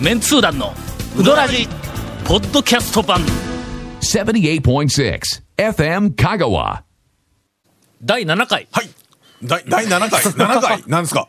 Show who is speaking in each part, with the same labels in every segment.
Speaker 1: メンツー団のウドラジポッドキャスト版。
Speaker 2: 78.6 FM Kagawa.
Speaker 1: 第7回。
Speaker 3: はい。第第7回、7回、なんですか？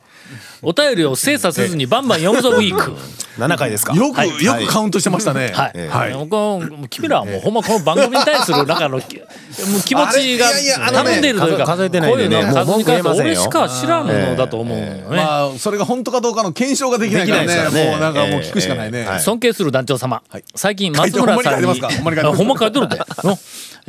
Speaker 1: お便りを精査せずにバンバン読むぞウィーク
Speaker 4: 7回ですか？
Speaker 3: よく、
Speaker 1: はい
Speaker 3: よくカウントしてましたね。
Speaker 1: はい、
Speaker 3: はい。
Speaker 1: もうこの君らはもうほんまこの番組に対するなんかあのきもう気持ちが頼んでいるというか
Speaker 4: 数数えてないんでね
Speaker 1: こういうの数に関しては
Speaker 4: もう文句言えませんよ
Speaker 1: 俺しか知らんのだと思うのよね、
Speaker 3: まあ、それが本当かどうかの検証ができないからね。
Speaker 4: できないですよね
Speaker 3: もうなんかもう聞くしかないね。
Speaker 1: 尊敬する団長様、
Speaker 3: はい
Speaker 1: 最近松村さんに
Speaker 3: ほんまに書いて
Speaker 1: るっての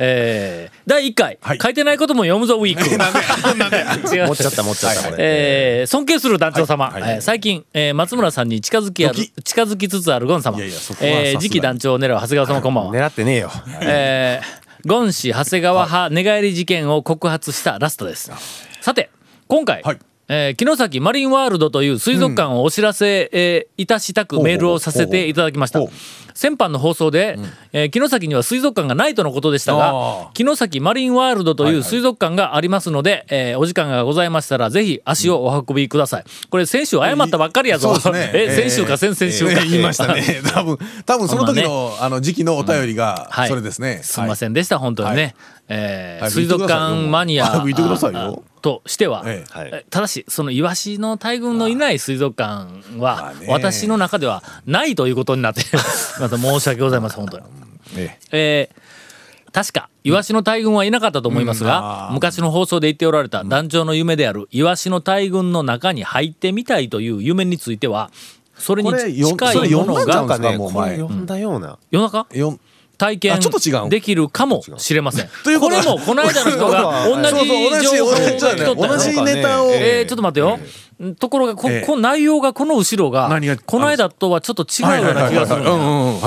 Speaker 1: えー、第1回、
Speaker 3: はい
Speaker 1: 書いてないことも読むぞウィーク
Speaker 3: なんで、なんで。
Speaker 1: 違う
Speaker 4: 持っちゃった持っちゃったこれ
Speaker 1: えー尊敬する団長様、
Speaker 3: はい。はい
Speaker 1: えー最近、えー松村さんに近づきある
Speaker 3: ドキ。
Speaker 1: 近づきつつあるゴン様。
Speaker 3: い
Speaker 1: えー次期団長を狙う長谷川様こんばんは、
Speaker 4: 狙ってねえよ。
Speaker 1: えーゴン氏長谷川派寝返り事件を告発したラストです。さて今回、
Speaker 3: はい
Speaker 1: えー城崎マリンワールドという水族館をお知らせ、えーいたしたくメールをさせていただきました。先般の放送で、えー城崎には水族館がないとのことでした
Speaker 3: あ
Speaker 1: が
Speaker 3: ー
Speaker 1: 城崎マリンワールドという水族館がありますので、えーお時間がございましたらぜひ足をお運びください。これ先週謝ったばっかりやぞ、
Speaker 3: ね。
Speaker 1: え先週か先々週か、
Speaker 3: ええ言いましたね。多分、多分その時
Speaker 1: ほ
Speaker 3: の、あの時期のお便りが
Speaker 1: は、い。
Speaker 3: それですね。
Speaker 1: すみませんでした、本当にね。
Speaker 3: はい
Speaker 1: えー
Speaker 3: はい
Speaker 1: 水族館マニアとしては、
Speaker 3: え
Speaker 4: え。はい。
Speaker 1: えただしそのイワシの大群のいない水族館
Speaker 3: ま
Speaker 1: は私の中ではないということになってまた申し訳ございません本当に。
Speaker 3: え
Speaker 1: え。ー確かイワシの大群はいなかったと思いますが、
Speaker 3: うん。
Speaker 1: 昔の放送で言っておられた団長の夢であるイワシの大群の中に入ってみたいという夢についてはそれに
Speaker 3: これよ
Speaker 1: 近いものが
Speaker 3: うんですかもう前
Speaker 4: これ読んだような。
Speaker 1: 夜中
Speaker 3: えよん
Speaker 1: 体験できるかもしれません。
Speaker 3: というこ
Speaker 1: れもこの間の人が 同じ情報を聞ったよ
Speaker 3: 同じネタを。
Speaker 1: えーちょっと待ってよ。ところがこ、
Speaker 3: ええ。
Speaker 1: この内容がこの後ろがこの間とはちょっと違うような気がするん。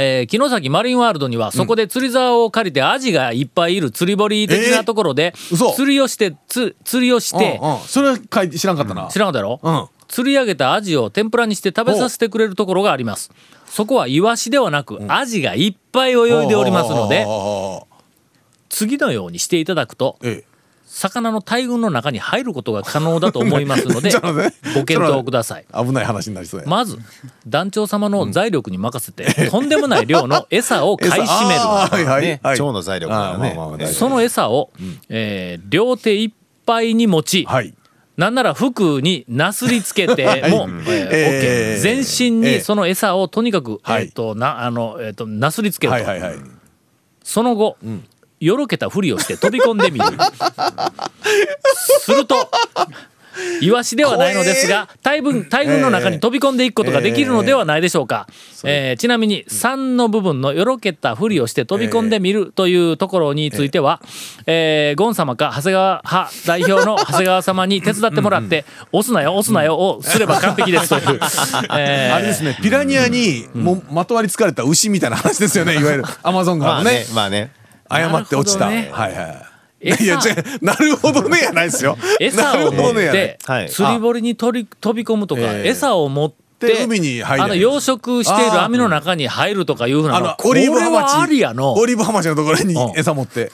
Speaker 1: えー城崎マリンワールドにはそこで釣り竿を借りてアジがいっぱいいる釣り堀的なところで釣りをしてつ釣りをして。
Speaker 3: それは知らんかったな。
Speaker 1: 知らんかったやろ、
Speaker 3: うん。
Speaker 1: 釣り上げたアジを天ぷらにして食べさせてくれるところがあります。そこはイワシではなく、アジがいっぱい泳いでおりますので次のようにしていただくと
Speaker 3: ええ。
Speaker 1: 魚の大群の中に入ることが可能だと思いますので ご検討ください。
Speaker 3: 危ない話になりそうや。
Speaker 1: まず団長様の財力に任せて、とんでもない量の 餌を買い占める。
Speaker 3: はいはい
Speaker 4: ね。
Speaker 3: はい。
Speaker 4: 腸の財力だからね。
Speaker 3: あーまあまあまあ大丈夫。
Speaker 1: その餌を、えー両手いっぱいに持ち、
Speaker 3: はい。
Speaker 1: なんなら服になすりつけても、えー OK
Speaker 3: えー。
Speaker 1: 全身
Speaker 3: えー。
Speaker 1: にその餌をとにかく、
Speaker 3: はい。
Speaker 1: えーとなあのえー、となすりつけると、
Speaker 3: はいはいはい。
Speaker 1: その後、よろけたふりをして飛び込んでみる。するとイワシではないのですが大群大群の中に飛び込んでいくことができるのではないでしょうか、えーちなみに3の部分のよろけたふりをして飛び込んでみるというところについては、えー。ゴン様か長谷川 派代表の長谷川様に手伝ってもらって「押すなよ押すなよ」をすれば完璧ですという、えー
Speaker 3: あれですね、ピラニアにもうまとわりつかれた牛みたいな話ですよね、いわゆる。アマゾン
Speaker 4: まあ
Speaker 3: 川のね
Speaker 4: ね。まあね。
Speaker 3: 誤って落ちた。
Speaker 1: ね。
Speaker 3: はいはい。
Speaker 1: 餌
Speaker 3: いや、なるほどねやないですよ。
Speaker 1: 餌を持っ
Speaker 3: なるほどねやない。
Speaker 1: て
Speaker 4: はい。
Speaker 1: 釣り堀に取り飛び込むとか、
Speaker 3: ええ。
Speaker 1: 餌を持って
Speaker 3: で海に入りゃいい
Speaker 1: あの養殖している網の中に入るとかいうふうな
Speaker 3: あの、オリーブ
Speaker 1: れは
Speaker 3: ハマチ。
Speaker 1: の。
Speaker 3: オリーブハマチのところに
Speaker 1: うん。
Speaker 3: 餌持って。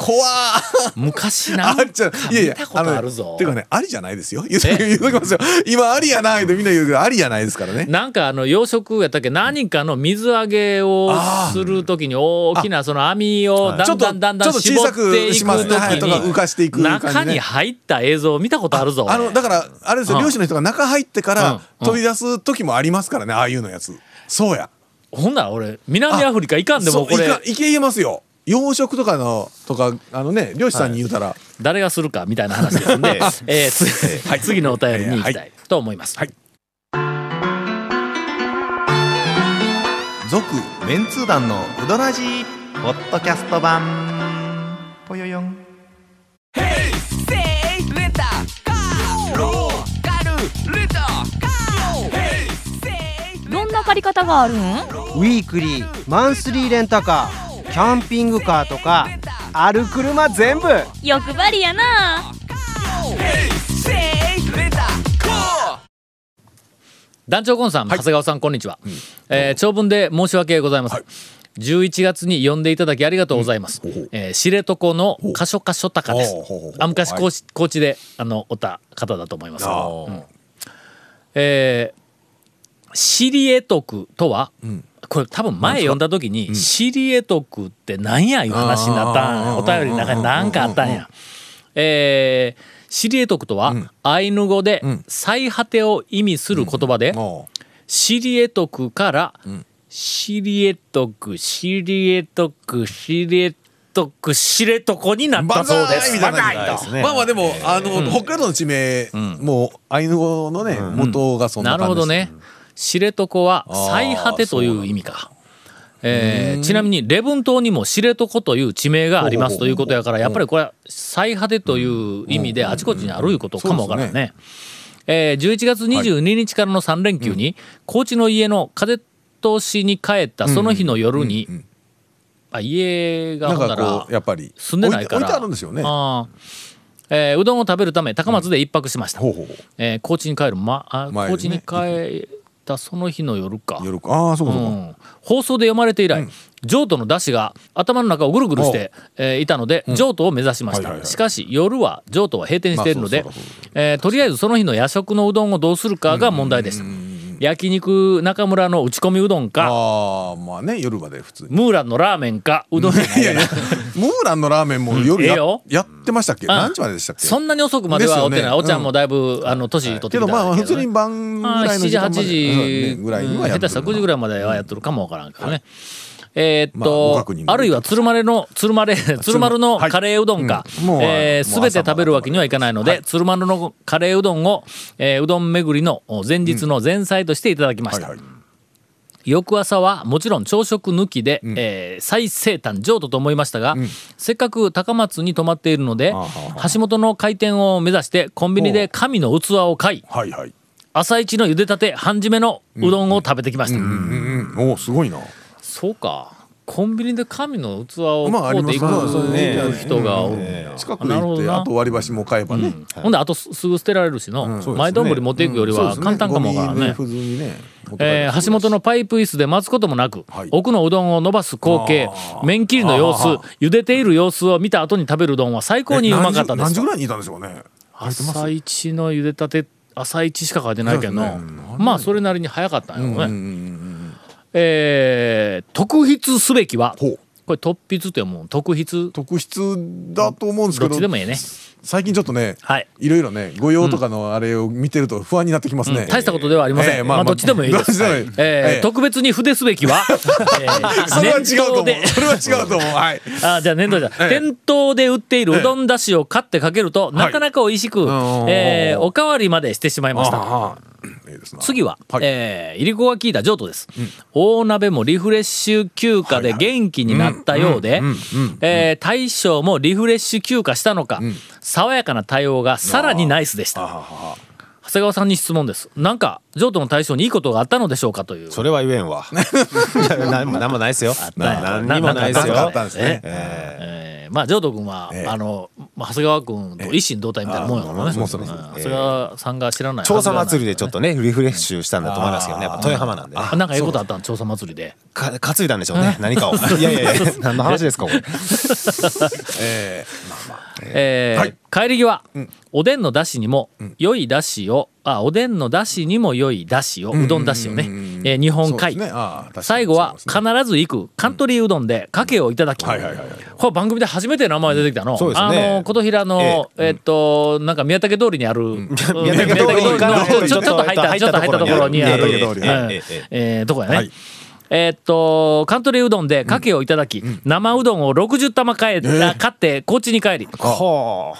Speaker 3: 怖ー
Speaker 1: 昔な。
Speaker 3: あっちゃいやいや
Speaker 1: 見たことあるぞ。
Speaker 3: のていうかねありじゃないですよ。言うときますよ。今ありやないとみんな言うけどありやないですからね。
Speaker 1: なんかあの養殖やったっけ何かの水揚げをするときに大きなその網をだんだんだんだん
Speaker 3: ちょっと
Speaker 1: 絞っ
Speaker 3: と小さく
Speaker 1: とき
Speaker 3: とか浮かしていく
Speaker 1: 中に入った映像を見たことあるぞ
Speaker 3: あのだからあれですよ。
Speaker 1: うん。
Speaker 3: 漁師の人が中入ってか
Speaker 1: うん。
Speaker 3: ら取り出す時もありますからね。ああいうのやつ。そうや。
Speaker 1: ほんなら俺南アフリカ行かんでもこれ
Speaker 3: そういかいけ言えますよ養殖とかのとかあのね漁師さんに言うたら、
Speaker 1: 誰がするかみたいな話ですんで、えーつはい次のお便りに行きたいと思います。
Speaker 3: はい。
Speaker 4: 続メンツー団のウドラジーポッドキャスト版。ぽよよん。
Speaker 5: どんな借り方があるん
Speaker 6: ウィークリーマンスリーレンタカーキャンピングカーとかある車全部。
Speaker 5: 欲張りやな。
Speaker 1: 団長コンさん、長谷川さんこんにちは、えー長文で申し訳ございません、11月に呼んでいただきありがとうございます、えー知床のカショカショタカです。あ昔
Speaker 3: はい
Speaker 1: 高知高知であのおった方だと思います。うん。えーシリエ徳とは、これ多分前読んだ時に、シリエ徳って何やいう話になったんや。お便りの中に何かあったんや。えー、シリエ徳とは、アイヌ語で最果てを意味する言葉で、
Speaker 3: おう。
Speaker 1: シリエ徳から、シリエ徳、シリエ徳、シリエ徳、シレトコになったそうです。
Speaker 3: まあまあでも、あの、北海道の地名、もう、アイヌ語のね、元がそんな
Speaker 1: な
Speaker 3: 感じです
Speaker 1: るほどね。知床は最果てという意味か。えーちなみに礼文島にも知床という地名がありますということやからやっぱりこれは最果てという意味であちこちにあるいうことかもわからんね。えー11月22日からの3連休に高知の家の風通しに帰ったその日の夜にあ家がほんな
Speaker 3: かこう、やっぱり、
Speaker 1: 住んでないから。
Speaker 3: あるんですよね。
Speaker 1: あー。えーうどんを食べるため高松で一泊しました。えー高知に帰る、ま、あ高知に帰ったその日の夜か、
Speaker 3: 夜か。ああ、そうかそうか。
Speaker 1: うん、放送で読まれて以来、譲渡の出汁が頭の中をぐるぐるして、えーいたので譲渡を目指しました、しかし夜は譲渡は閉店しているので、えーとりあえずその日の夜食のうどんをどうするかが問題でした、焼肉中村の打ち込みうどんか
Speaker 3: ああ、まあね、夜まで普通に。
Speaker 1: ムーランのラーメンかうどんじゃない
Speaker 3: いやムーランのラーメンも夜や,、ってましたっけ？何時まででしたっけ？
Speaker 1: そんなに遅くまではおってない、おちゃんもだいぶ、あの年取ってきた
Speaker 3: けどまあ普通に晩ぐ
Speaker 1: あ
Speaker 3: らいの時間まで。
Speaker 1: 7時8時
Speaker 3: うんぐらいにはやってる。
Speaker 1: 下手したら9時ぐらいまではやってるかもわからんけどね。えーっ
Speaker 3: まあご
Speaker 1: と
Speaker 3: 確認、の
Speaker 1: あるいは鶴丸の鶴丸鶴丸のカレーうどんか
Speaker 3: うん。もうもう
Speaker 1: えー全て食べるわけにはいかないので鶴丸のカレーうどんをえーうどん巡りの前日の前菜としていただきました。
Speaker 3: はいはい。
Speaker 1: 翌朝はもちろん朝食抜きで、えー最西端譲渡と思いましたが、せっかく高松に泊まっているので
Speaker 3: はあ
Speaker 1: 橋本の開店を目指してコンビニで神の器を買い
Speaker 3: はいはい。
Speaker 1: 朝一の茹でたて半締めのうどんを食べてきました、
Speaker 3: うんうんおすごいな
Speaker 1: そうか。コンビニで神の器を
Speaker 3: まああります
Speaker 1: 買うていく人がおるん。や
Speaker 3: 近くで
Speaker 1: なるほどな。
Speaker 3: 行ってあと割り箸も買えばね、
Speaker 1: ほんであとすすぐ捨てられるしの、
Speaker 3: そうですね。
Speaker 1: 前丼持っていくよりは簡単かもわからんね。えー橋本のパイプ椅子で待つこともなく、
Speaker 3: はい。
Speaker 1: 奥のうどんを伸ばす光景麺切りの様子茹でている様子を見た後に食べるうどんは最高にうまかったです。
Speaker 3: 何時ぐらいにいたんでしょうね。
Speaker 1: 朝一の茹でたて朝一しか書いてないけど、まあそれなりに早かったんやろね、
Speaker 3: うんうんうん
Speaker 1: えー特筆すべきはこれ突筆って思う特筆？
Speaker 3: 特筆だと思うんですけど
Speaker 1: どっちでもええね。
Speaker 3: 最近ちょっとね、
Speaker 1: はい。
Speaker 3: いろいろね御用とかのあれを見てると不安になってきますね、
Speaker 1: うん大したことではありません。
Speaker 3: ええ
Speaker 1: まあ、どっちでもいいです。
Speaker 3: どっちでもいい。
Speaker 1: えー
Speaker 3: ええ。
Speaker 1: 特別に筆すべきは、え ー
Speaker 3: それは違うと思う。それは違うと思う。はい。
Speaker 1: あじゃあ念頭じゃ、
Speaker 3: ええ。
Speaker 1: 店頭で売っているうどんだしを買ってかけると、なかなか美味しく、
Speaker 3: ん
Speaker 1: えーおかわりまでしてしまいました。次は、
Speaker 3: はい。
Speaker 1: えー、いりこが効いた譲渡です、大鍋もリフレッシュ休暇で元気になったようで、えー大将もリフレッシュ休暇したのか、爽やかな対応がさらにナイスでした。長谷川さんに質問です。なんか、譲渡の対象にいいことがあったのでしょうかという。
Speaker 7: それは言えんわ。何もないですよ。何にもないです
Speaker 3: なんかあ
Speaker 7: よ
Speaker 3: ったんですね。
Speaker 1: えーまあ譲渡君は、
Speaker 3: ええ。
Speaker 1: あのまあ長谷川君と一心同体みたいなもんやからね。長谷川さんが知らない。
Speaker 7: 調査祭りでちょっ
Speaker 1: と。
Speaker 7: とねリフレッシュしたんだと思いますけどねやっぱ豊浜なんで
Speaker 1: なんかいうことあったの調査祭りで。
Speaker 7: か担いだんでしょうね。何かを。いやいやいや何の話ですかこれ。
Speaker 3: えーまあまあ
Speaker 1: えー
Speaker 3: はい。
Speaker 1: 帰り際、おでんのだしにも良いだしを、あおでんのだしにも良いだしを、うどんだしをね、えー日本海、
Speaker 3: そうですね。ああ確かに
Speaker 1: 最後は必ず行くカントリーうどんでかけをいただき、これ番組で初めて名前出てきたの。
Speaker 7: そうですね。
Speaker 1: あの琴平のえっとなんか宮武通りにある、うん。
Speaker 7: 宮武通り
Speaker 1: のちょっと入ったちょっと入ったところにある、
Speaker 7: ええええ
Speaker 1: えーとこやね。
Speaker 3: はい
Speaker 1: えーっとカントリーうどんでかけをいただき、生うどんを60玉買え、あ買って高知に帰り、
Speaker 7: は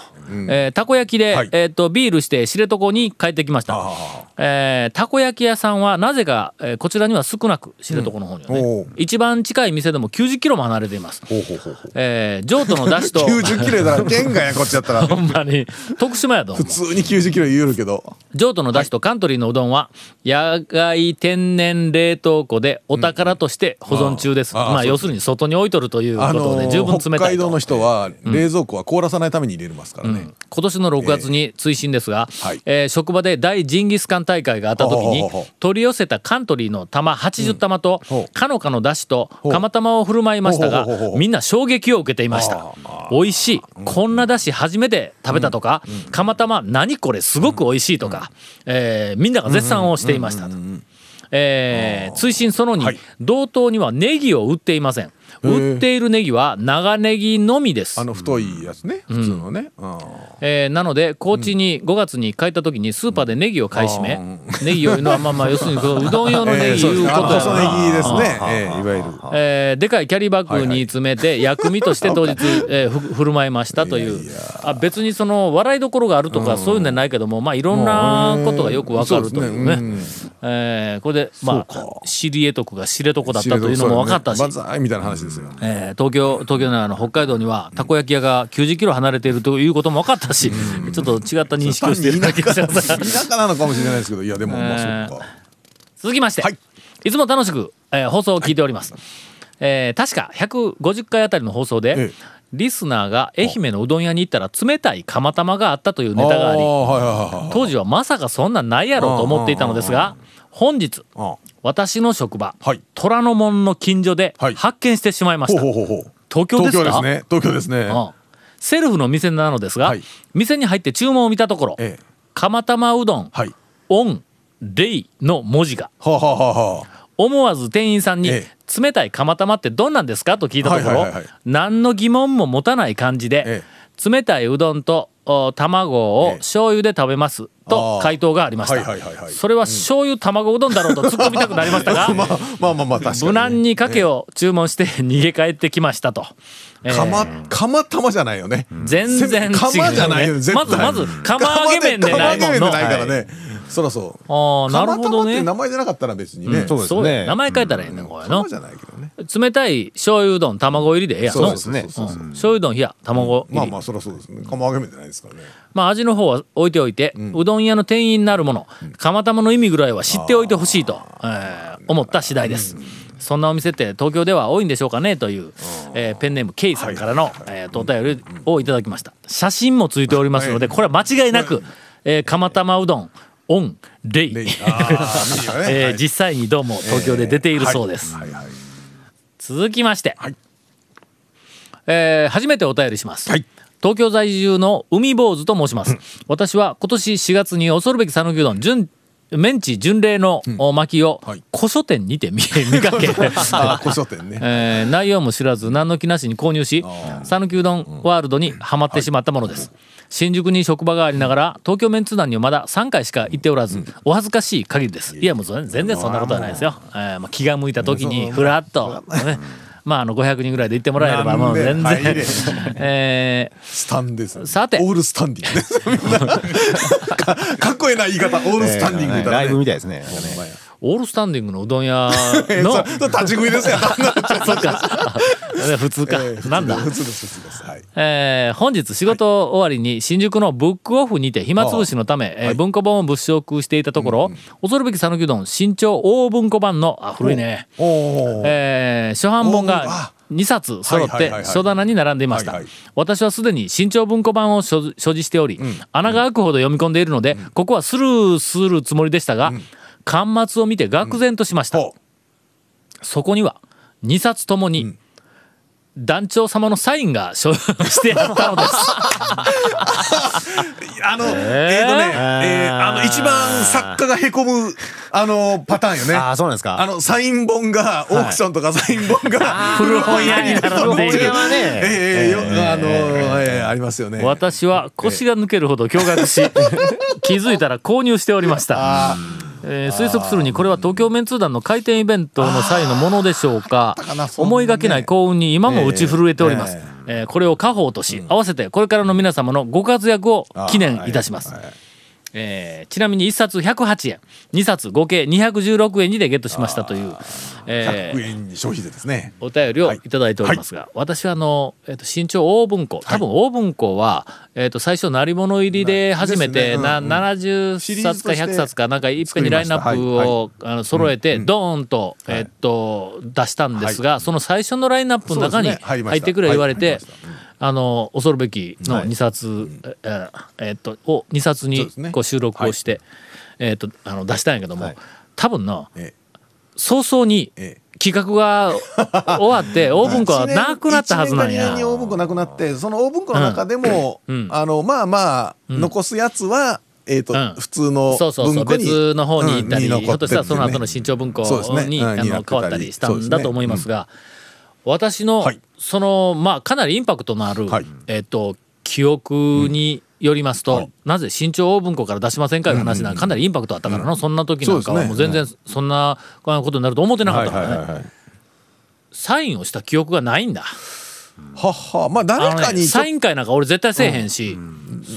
Speaker 1: えーたこ焼きで、
Speaker 3: はい。
Speaker 1: えーっとビールして知床に帰ってきました。
Speaker 3: あ。
Speaker 1: えーたこ焼き屋さんはなぜか、えーこちらには少なく知床の方にはね、
Speaker 3: おう。
Speaker 1: 一番近い店でも90キロも離れています。
Speaker 3: ほうほうほうほう。
Speaker 1: えー譲渡の出汁と
Speaker 3: 90キロだから県外やこっちやったら。
Speaker 1: ほんまに。徳島やと
Speaker 3: 普通に90キロ言えるけど。
Speaker 1: 譲渡の出汁とカントリーのうどんは野外天然冷凍庫でお宝として保存中です、まあ
Speaker 3: ああそう
Speaker 1: 要するに外に置いとるということで十分冷たいと
Speaker 3: 北海道の人は冷蔵庫は凍らさないために入れますからね。
Speaker 1: 今年の6月に追伸ですが、
Speaker 3: はい。
Speaker 1: えー職場で大ジンギスカン大会があった時に取り寄せたカントリーの玉80玉と
Speaker 3: ほう。
Speaker 1: かのかのだしと
Speaker 3: う。
Speaker 1: 釜玉を振る舞いましたがみんな衝撃を受けていました。美味しい。こんなだし初めて食べたとか釜玉何これすごく美味しいとか、えーみんなが絶賛をしていましたと。えー追伸その2、
Speaker 3: はい。
Speaker 1: 同等にはネギを売っていません売っているネギは長ネギのみです。
Speaker 3: あの太いやつね。普通のね。うん
Speaker 1: えーなので高知に5月に帰った時にスーパーでネギを買い占め、ネギをいうのはまあまあ 要するにこのうどん用のネ
Speaker 3: えー
Speaker 1: ギいうことや
Speaker 3: 細ネギですね。えーいわゆる。
Speaker 1: えーでかいキャリーバッグに詰めて薬味として当日、えーふ振る舞いましたという。あ別にその笑いどころがあるとかそういうんじゃないけどもまあいろんなことがよくわかるというね。
Speaker 3: そう
Speaker 1: えーこれでまあ知り得得が知床だったというのも分かったし、
Speaker 3: 万歳みたいな話ですよ。
Speaker 1: えー東京東京のあの北海道にはたこ焼き屋が90キロ離れているということも分かったし、ちょっと違った認識をしているだけがします
Speaker 3: 田舎なのかもしれないですけどいやでもまあそっか。
Speaker 1: 続きまして、
Speaker 3: はい。
Speaker 1: い、つも楽しく、えー放送を聞いております、えー確か150回あたりの放送で、
Speaker 3: ええ。
Speaker 1: リスナーが愛媛のうどん屋に行ったら冷たい釜玉があったというネタがあり当時はまさかそんなんないやろと思っていたのですが本日
Speaker 3: あ
Speaker 1: 私の職場、
Speaker 3: はい。
Speaker 1: 虎ノ門の近所で
Speaker 3: はい。
Speaker 1: 発見してしまいました、東京ですか？
Speaker 3: 東京ですね。東京ですね。
Speaker 1: うんセルフの店なのですが、
Speaker 3: はい。
Speaker 1: 店に入って注文を見たところ
Speaker 3: ええ「
Speaker 1: 釜玉うどん、
Speaker 3: はい。
Speaker 1: オンレイ」の文字が
Speaker 3: はあは
Speaker 1: 思わず店員さんに
Speaker 3: え「
Speaker 1: 冷たい釜玉ってどんなんですか?」と聞いたところ何の疑問も持たない感じで
Speaker 3: え「
Speaker 1: 冷たいうどんとお卵を
Speaker 3: ええ。
Speaker 1: 醤油で食べます」と回答がありました。それは醤油卵うどんだろうと突っ込みたくなりましたが
Speaker 3: まあまあまあまあ確かに
Speaker 1: 無難にかけを注文して 逃げ帰ってきましたと。えー
Speaker 3: 釜釜玉じゃないよね。
Speaker 1: 全然違う、ね、
Speaker 3: 釜じゃないよ絶対。
Speaker 1: まずまず釜揚げ麺でないもんの。
Speaker 3: 釜揚げ麺でないからねそらそう。
Speaker 1: ああなるほどね。
Speaker 3: 名前じゃなかったら別にね。
Speaker 7: そうです
Speaker 1: そうや
Speaker 7: ね。
Speaker 1: 名前変えたらいいねんこれの
Speaker 3: 釜じゃないけどね。
Speaker 1: 冷たい醤油うどん卵入りでええやんの。
Speaker 3: そうですね
Speaker 1: うん。醤油うどん冷や卵入り、
Speaker 3: まあまあそらそうですね。釜揚げ麺じゃないですからね。
Speaker 1: まあ味の方は置いておいて、うどん屋の店員なるもの釜玉の意味ぐらいは知っておいてほしいと、えー思った次第です、そんなお店って東京では多いんでしょうかねという、えーペンネーム K さんからの、えーお便りをいただきました。写真もついておりますのでこれは間違いなく、えー釜玉うどんオンレイ。えー
Speaker 3: はい。
Speaker 1: 実際にどうも東京で出ているそうです、続きまして、
Speaker 3: はい。
Speaker 1: えー初めてお便りします、
Speaker 3: はい。
Speaker 1: 東京在住の海坊主と申します、私は今年4月に恐るべき讃岐うどん準メンチ巡礼のお巻きを
Speaker 3: はい。
Speaker 1: 古書店にて見 見かけ。
Speaker 3: 古書店ね。
Speaker 1: えー内容も知らず何の気なしに購入し讃岐うどんワールドにはまってしまったものです、新宿に職場がありながら東京メンツ団にはまだ3回しか行っておらず、お恥ずかしい限りです。いやもう全然そんなことはないですよ、えーまあ、気が向いた時にふらっと、ねまああの500人ぐらいで行ってもらえればもう全然。
Speaker 3: なんで入れ、
Speaker 1: え
Speaker 3: スタンです
Speaker 1: さて。
Speaker 3: オールスタンディング。で かかっこええな言い方。オールスタンディング言ったらね
Speaker 7: ライブみたいですね。
Speaker 1: オールスタンディングのうどん屋
Speaker 3: えー
Speaker 1: の
Speaker 3: 立ち食いですよ
Speaker 1: そっか。普通か、
Speaker 3: えー
Speaker 1: なんだ？
Speaker 3: 普通です普通です。はい。
Speaker 1: えー本日仕事終わりに新宿のブックオフにて暇つぶしのため、えー文庫本を物色していたところ、恐るべき讃岐うどん新潮大文庫版のあ古いね、
Speaker 3: おお
Speaker 1: えー初版本が
Speaker 3: あ。
Speaker 1: 2冊揃って
Speaker 3: はいはいはいはい。
Speaker 1: 書棚に並んでいました、
Speaker 3: はいはい。
Speaker 1: 私はすでに新潮文庫版を所所持しており、穴が開くほど読み込んでいるので、ここはスルーするつもりでしたが、巻末を見て愕然としました、
Speaker 3: ほ
Speaker 1: そこには2冊ともに団長様のサインが所してあったのです。
Speaker 3: あの、えー、とね、えー。あの、一番作家がへこむ、あの、パターンよね。
Speaker 7: ああ、そうなんですか。
Speaker 3: あの、サイン本が、オークションとかサイン本が、
Speaker 1: 古本屋に並んでいる。
Speaker 7: 古本屋はね
Speaker 3: ええよあの、えーありますよね。
Speaker 1: 私は腰が抜けるほど驚愕し 気づいたら購入しておりました、えー推測するにこれは東京メンツー団の開店イベントの際のものでしょうか。
Speaker 3: ね。
Speaker 1: 思いがけない幸運に今も打ち震えております、
Speaker 3: え
Speaker 1: えー。これを家宝とし、合わせてこれからの皆様のご活躍を記念いたします、えーちなみに1冊108円。2冊合計216円にでゲットしましたという、えー
Speaker 3: 100円に消費税ですね。
Speaker 1: お便りをい。ただいておりますが、私はあの、えっと新潮大文庫。多分大文庫は、えっと最初鳴り物入りで初めて
Speaker 3: ね
Speaker 1: な、
Speaker 3: うんうん。
Speaker 1: 70
Speaker 3: シリーズ
Speaker 1: 冊か
Speaker 3: として
Speaker 1: 100冊かなんかいっぺんにラインナップを、あの揃えてドーンと,、えっと出したんですが、その最初のラインナップの中に
Speaker 3: 入
Speaker 1: ってくれ言われて、あの恐るべきの
Speaker 3: はい。
Speaker 1: 2冊、えーえっとを2冊にこう収録をして、えっとあの出したんやけども、
Speaker 3: はい。
Speaker 1: 多分な
Speaker 3: え
Speaker 1: 早々に
Speaker 3: ええ。
Speaker 1: 企画が終わって 大文庫はなくなったはずなん
Speaker 3: 1
Speaker 1: や
Speaker 3: 年か2年に大文庫なくなって、その大文庫の中でも、
Speaker 1: うん。うん。
Speaker 3: あの、まあまあ、残すやつは、えっと
Speaker 1: うん。
Speaker 3: 普通の
Speaker 1: そうそうそう別の方に行ったり、
Speaker 3: うんに
Speaker 1: ひょっとしたらその後の新潮文庫にあの変わったりしたんだと思いますが、私の、
Speaker 3: はい。
Speaker 1: そのまあかなりインパクトのある、
Speaker 3: はい。
Speaker 1: えっと記憶によりますと、なぜ新潮文庫から出しませんかいう話なん。かかなりインパクトあったからの、そんな時なんかはもう全然そんなことになると思ってなかったからね、
Speaker 3: はいはいはいはい。
Speaker 1: サインをした記憶がないんだ。
Speaker 3: はっは。まあ誰かにちょ
Speaker 1: サイン会なんか俺絶対せえへんし、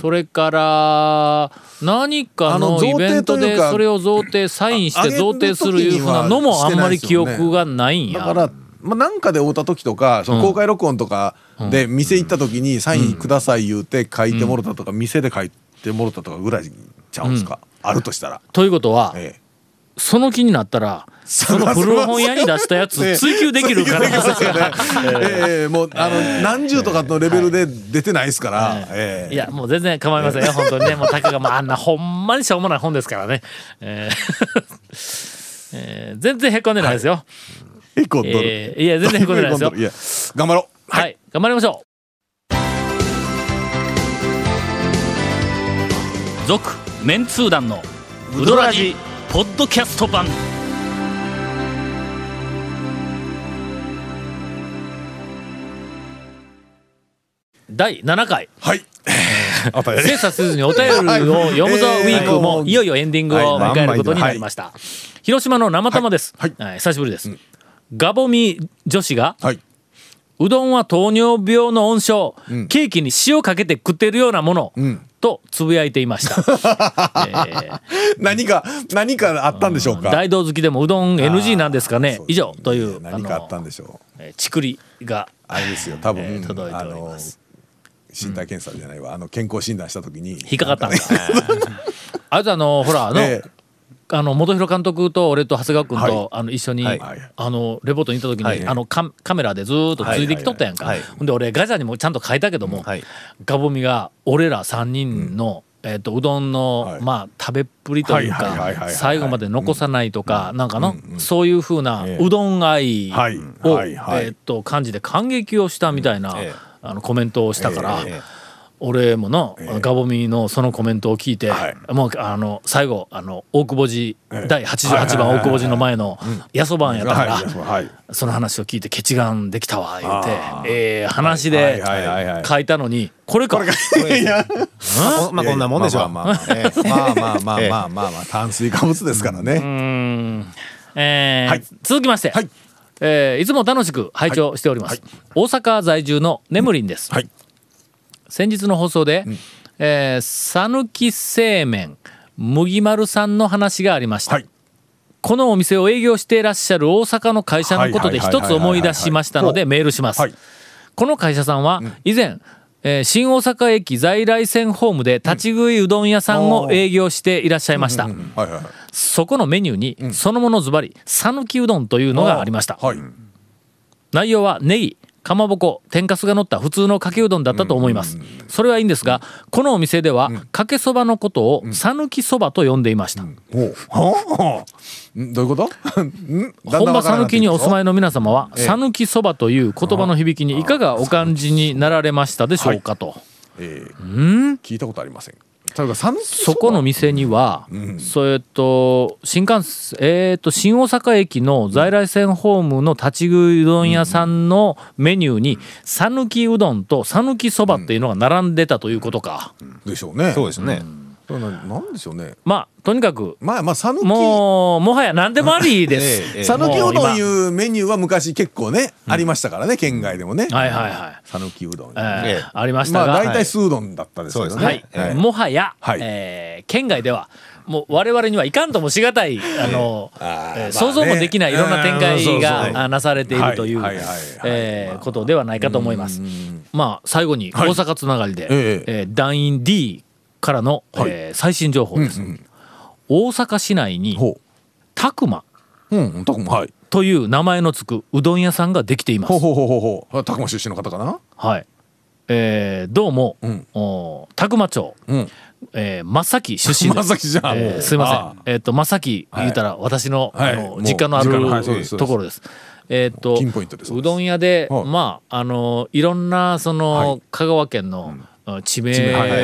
Speaker 1: それから何か
Speaker 3: あの
Speaker 1: イベントでそれを贈呈サインして贈呈するいうふうなのもあんまり記憶がないんや。
Speaker 3: だからまあなんかで会うた時とかその公開録音とかで店行った時にサインください言うて書いてもろたとか店で書いてもろたとかぐらいちゃうんですか？あるとしたら。
Speaker 1: ということは、
Speaker 3: ええ。
Speaker 1: その気になったらその古本屋に出したやつ追求できる可能性が。
Speaker 3: ええもうあの何十とかのレベルで出てないですからええ。
Speaker 1: いやもう全然構いませんよ本当にね。もうたかがまああんなほんまにしょうもない本ですからね、えーえー 全然へこんでないですよ、
Speaker 3: へこんどる
Speaker 1: えーいや全然へこんでないですよ。
Speaker 3: いや頑張ろう。
Speaker 1: はい、頑張りましょう。続メンツー団のウドラジポッドキャスト版。第7回。
Speaker 3: はい。
Speaker 1: 精査せずにお便りを読むぞウィークもい。よいよエンディングを迎えることになりました。広島の生玉です、
Speaker 3: はい。
Speaker 1: はい。久しぶりです、ガボミ女子が
Speaker 3: はい。う
Speaker 1: どんは糖尿病の温床、ケーキに塩かけて食ってるようなもの、
Speaker 3: ん。
Speaker 1: とつぶやいていました、えー。
Speaker 3: 何か何かあったんでしょうか？
Speaker 1: 大道好きでもうどん NG なんですかね？
Speaker 3: そう
Speaker 1: 以上という
Speaker 3: 何かあったんでしょう？
Speaker 1: えーちくりが
Speaker 3: あれですよ。多分、
Speaker 1: えー届いており
Speaker 3: あの
Speaker 1: ます
Speaker 3: 身体検査じゃないわ、あの健康診断した時に。
Speaker 1: 引っかかったんだ あいつあのほらあの、
Speaker 3: ええ
Speaker 1: あの本広監督と俺と長谷川君と、
Speaker 3: はい。
Speaker 1: あの一緒に、
Speaker 3: はい。
Speaker 1: あのレポートに行った時に、
Speaker 7: はい。
Speaker 1: あのカカメラでずーっとついてきとったやんか、ほんで俺ガチャにもちゃんと書いたけども、
Speaker 7: はい。
Speaker 1: ガボミが俺ら3人の、えー、とうどんの、
Speaker 3: はい。
Speaker 1: まあ食べっぷりというか最後まで残さないとか、なんかの、そういうふうな
Speaker 3: ええ。
Speaker 1: うどん愛を、えー、と感じで感激をしたみたいな、
Speaker 7: ええ。
Speaker 1: あのコメントをしたから。
Speaker 7: ええ。
Speaker 1: 俺もの、ガボミのそのコメントを聞いて、
Speaker 3: はい。
Speaker 1: もうあの最後あの大久保寺、
Speaker 3: ええ。
Speaker 1: 第88番大久保寺の前のやそばんやったから、
Speaker 3: はいはい。
Speaker 1: その話を聞いてケチガンできたわ言うて。ええ話で
Speaker 3: はいはいはいはい。
Speaker 1: 書いたのにこれか。
Speaker 3: いや
Speaker 7: まあまあこんなもんでしょう。
Speaker 3: まあまあまあ
Speaker 7: ええ
Speaker 3: まあまあまあまあまあまあ炭水化物ですから
Speaker 1: うー
Speaker 3: ね
Speaker 1: ん。えー
Speaker 3: はい。
Speaker 1: 続きまして、
Speaker 3: はい。
Speaker 1: えーいつも楽しく拝聴しております、大阪在住のねむりんです、
Speaker 3: はい
Speaker 1: 先日の放送でえー讃岐、製麺麦丸さんの話がありました、
Speaker 3: はい。
Speaker 1: このお店を営業していらっしゃる大阪の会社のことで一つ思い出しましたのでメールします、
Speaker 3: はい。
Speaker 1: この会社さんは以前、えー新大阪駅在来線ホームで立ち食いうどん屋さんを営業していらっしゃいました、そこのメニューにそのものズバリ讃岐うどんというのがありました。
Speaker 3: はい。
Speaker 1: 内容はネギかまぼこ天かすが乗った普通のかけうどんだったと思います。それはいいんですがこのお店ではかけそばのことを讃岐そばと呼んでいました。
Speaker 3: どういうこと？ん？
Speaker 1: 本場讃岐にお住ま
Speaker 3: い
Speaker 1: いの皆様は讃岐そばという言葉の響きにいかがお感じになられましたでしょうかと。
Speaker 3: ええ。
Speaker 1: うん？
Speaker 3: 聞いたことありませんそ
Speaker 1: この店には、それと新幹線えっ、と新大阪駅の在来線ホームの立ち食いうどん屋さんのメニューに讃岐うどんと讃岐そばっていうのが並んでたということか。
Speaker 3: でしょうね。
Speaker 7: そうですね。
Speaker 3: それななんでしょうね。
Speaker 1: まあとにかく
Speaker 3: まあまあ讃岐。
Speaker 1: もうもはや何でもありです。
Speaker 7: え えええ。
Speaker 3: 讃岐うどんいうメニューは昔結構ねありましたからね県外でもね。
Speaker 1: 今はいはいはい。
Speaker 3: 讃岐うどん
Speaker 1: えー
Speaker 7: ええ
Speaker 1: ありましたが、
Speaker 3: まあ大体酢うどんだったですけどね
Speaker 7: ですね。
Speaker 1: はい、もはや、
Speaker 3: はい。
Speaker 1: えー県外ではもう我々にはいかんともしがたい あの、えー想像もできないいろんな展開があなされているという
Speaker 3: はいはいはいはい。
Speaker 1: えーことではないかと思います。まあ最後に大阪つながりで、
Speaker 3: え
Speaker 1: え。ー団員 D からの、えー最新情報です。大阪市内に
Speaker 3: ほ
Speaker 1: たくま
Speaker 3: ううんたくもはい。
Speaker 1: という名前のつくうどん屋さんができています。
Speaker 3: ほうほうほうほうたくま出身の方かな？
Speaker 1: はい。えーどうも、
Speaker 3: ん。
Speaker 1: おたくま町、
Speaker 3: うん。
Speaker 1: えー、真崎出身です。
Speaker 3: 真崎じゃん。
Speaker 1: えーすいません。えっ、と真崎言うたら私の,、
Speaker 3: はい。もう
Speaker 1: 実家のあ
Speaker 3: 実家のはい
Speaker 1: ところです。えっ、と
Speaker 3: ピンポイントです。
Speaker 1: うどん屋で、
Speaker 3: はい。
Speaker 1: まああのいろんなその、
Speaker 3: はい。
Speaker 1: 香川県の、うん地名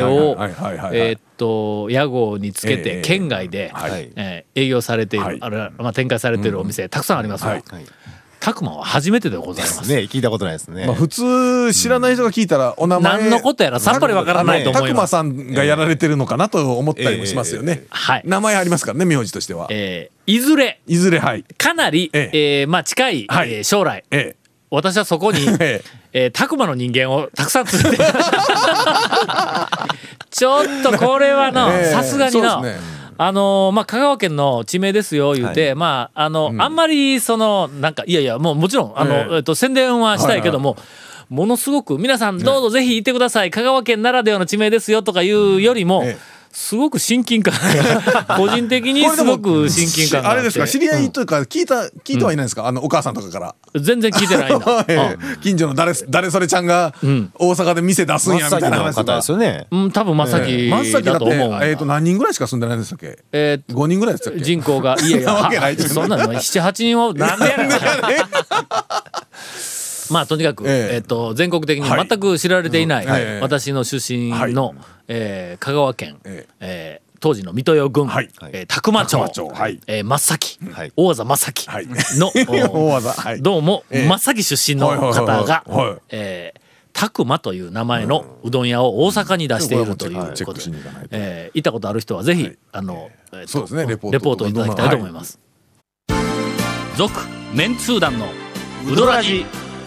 Speaker 1: をえーっと屋号につけ
Speaker 3: え
Speaker 1: て
Speaker 3: え
Speaker 1: 県外で、営業されている、
Speaker 3: はい。
Speaker 1: あれまあ、展開されているお店、たくさんありますが、
Speaker 3: はい。
Speaker 1: たくまは初めてでございます。
Speaker 7: ね。聞いたことないですね。
Speaker 3: まあ普通知らない人が聞いたらお名前。
Speaker 1: 何のことやらさっぱりわからないと思
Speaker 3: たくま
Speaker 1: います。
Speaker 3: さんがやられてるのかなと思ったりもしますよね。
Speaker 1: はい。
Speaker 3: 名前ありますからね名字としては。
Speaker 1: えーいずれ
Speaker 3: いずれはい。
Speaker 1: かなり、
Speaker 3: え
Speaker 1: え。ーまあ、近い、
Speaker 3: はい。
Speaker 1: えー将来。
Speaker 3: え
Speaker 1: 私はそこに、
Speaker 3: え
Speaker 1: え。ー、たくまの人間をたくさん連れて ちょっとこれはの
Speaker 3: ええ。
Speaker 1: さすがに
Speaker 3: ね。
Speaker 1: あのーまあ香川県の地名ですよ言うて、まああの、あんまりそのなんかいやいやもうもちろんあの、
Speaker 3: ええ。
Speaker 1: えっと宣伝はしたいけども、ものすごく皆さんどうぞぜひ行ってください、香川県ならではの地名ですよとかいうよりも、
Speaker 3: ええ
Speaker 1: すごく親近感。が 個人的にすごく親近感があって。
Speaker 3: あれですか？知り合いというか聞いた聞いてはいないんですか？あのお母さんとかから。
Speaker 1: 全然聞いてないんだ。
Speaker 3: ええ。近所の誰誰それちゃんが大阪で店出すんやみたいな。
Speaker 7: 方ですよね。
Speaker 1: うん、うん多分真っ先
Speaker 3: 真っ先だって
Speaker 1: だと思う。
Speaker 3: えっと何人ぐらいしか住んでないんでしたっけ？
Speaker 1: えー
Speaker 3: 5人ぐらいでしたっけ？
Speaker 1: 人口が、いやいや、
Speaker 3: な わけない
Speaker 1: はそんなの、七八人を、なんでやねん。まあ、とにかく、
Speaker 3: ええ。
Speaker 1: えっと、全国的に
Speaker 3: はい。
Speaker 1: 全く知られていない、
Speaker 3: ええ。
Speaker 1: 私の出身の、
Speaker 3: はい。
Speaker 1: えー香川県、
Speaker 3: え
Speaker 1: え。ー当時の水戸代郡、
Speaker 3: はい。
Speaker 1: えー宅間町、
Speaker 3: はい。
Speaker 1: えー真っ先、
Speaker 7: はい。
Speaker 1: 大技真っ先
Speaker 3: はい。
Speaker 1: の、
Speaker 3: 大
Speaker 1: お
Speaker 3: 技はい。
Speaker 1: どうも、
Speaker 3: ええ。
Speaker 1: 真っ先出身の方が
Speaker 3: はい。
Speaker 1: えー拓磨という名前のうどん屋を大阪に出しているということでえー行ったことある人はぜひ、
Speaker 3: はい。
Speaker 1: あの、えーと
Speaker 3: そうですねレポート
Speaker 1: レポートいただきたいと思います。続、メンツー団のウドラジ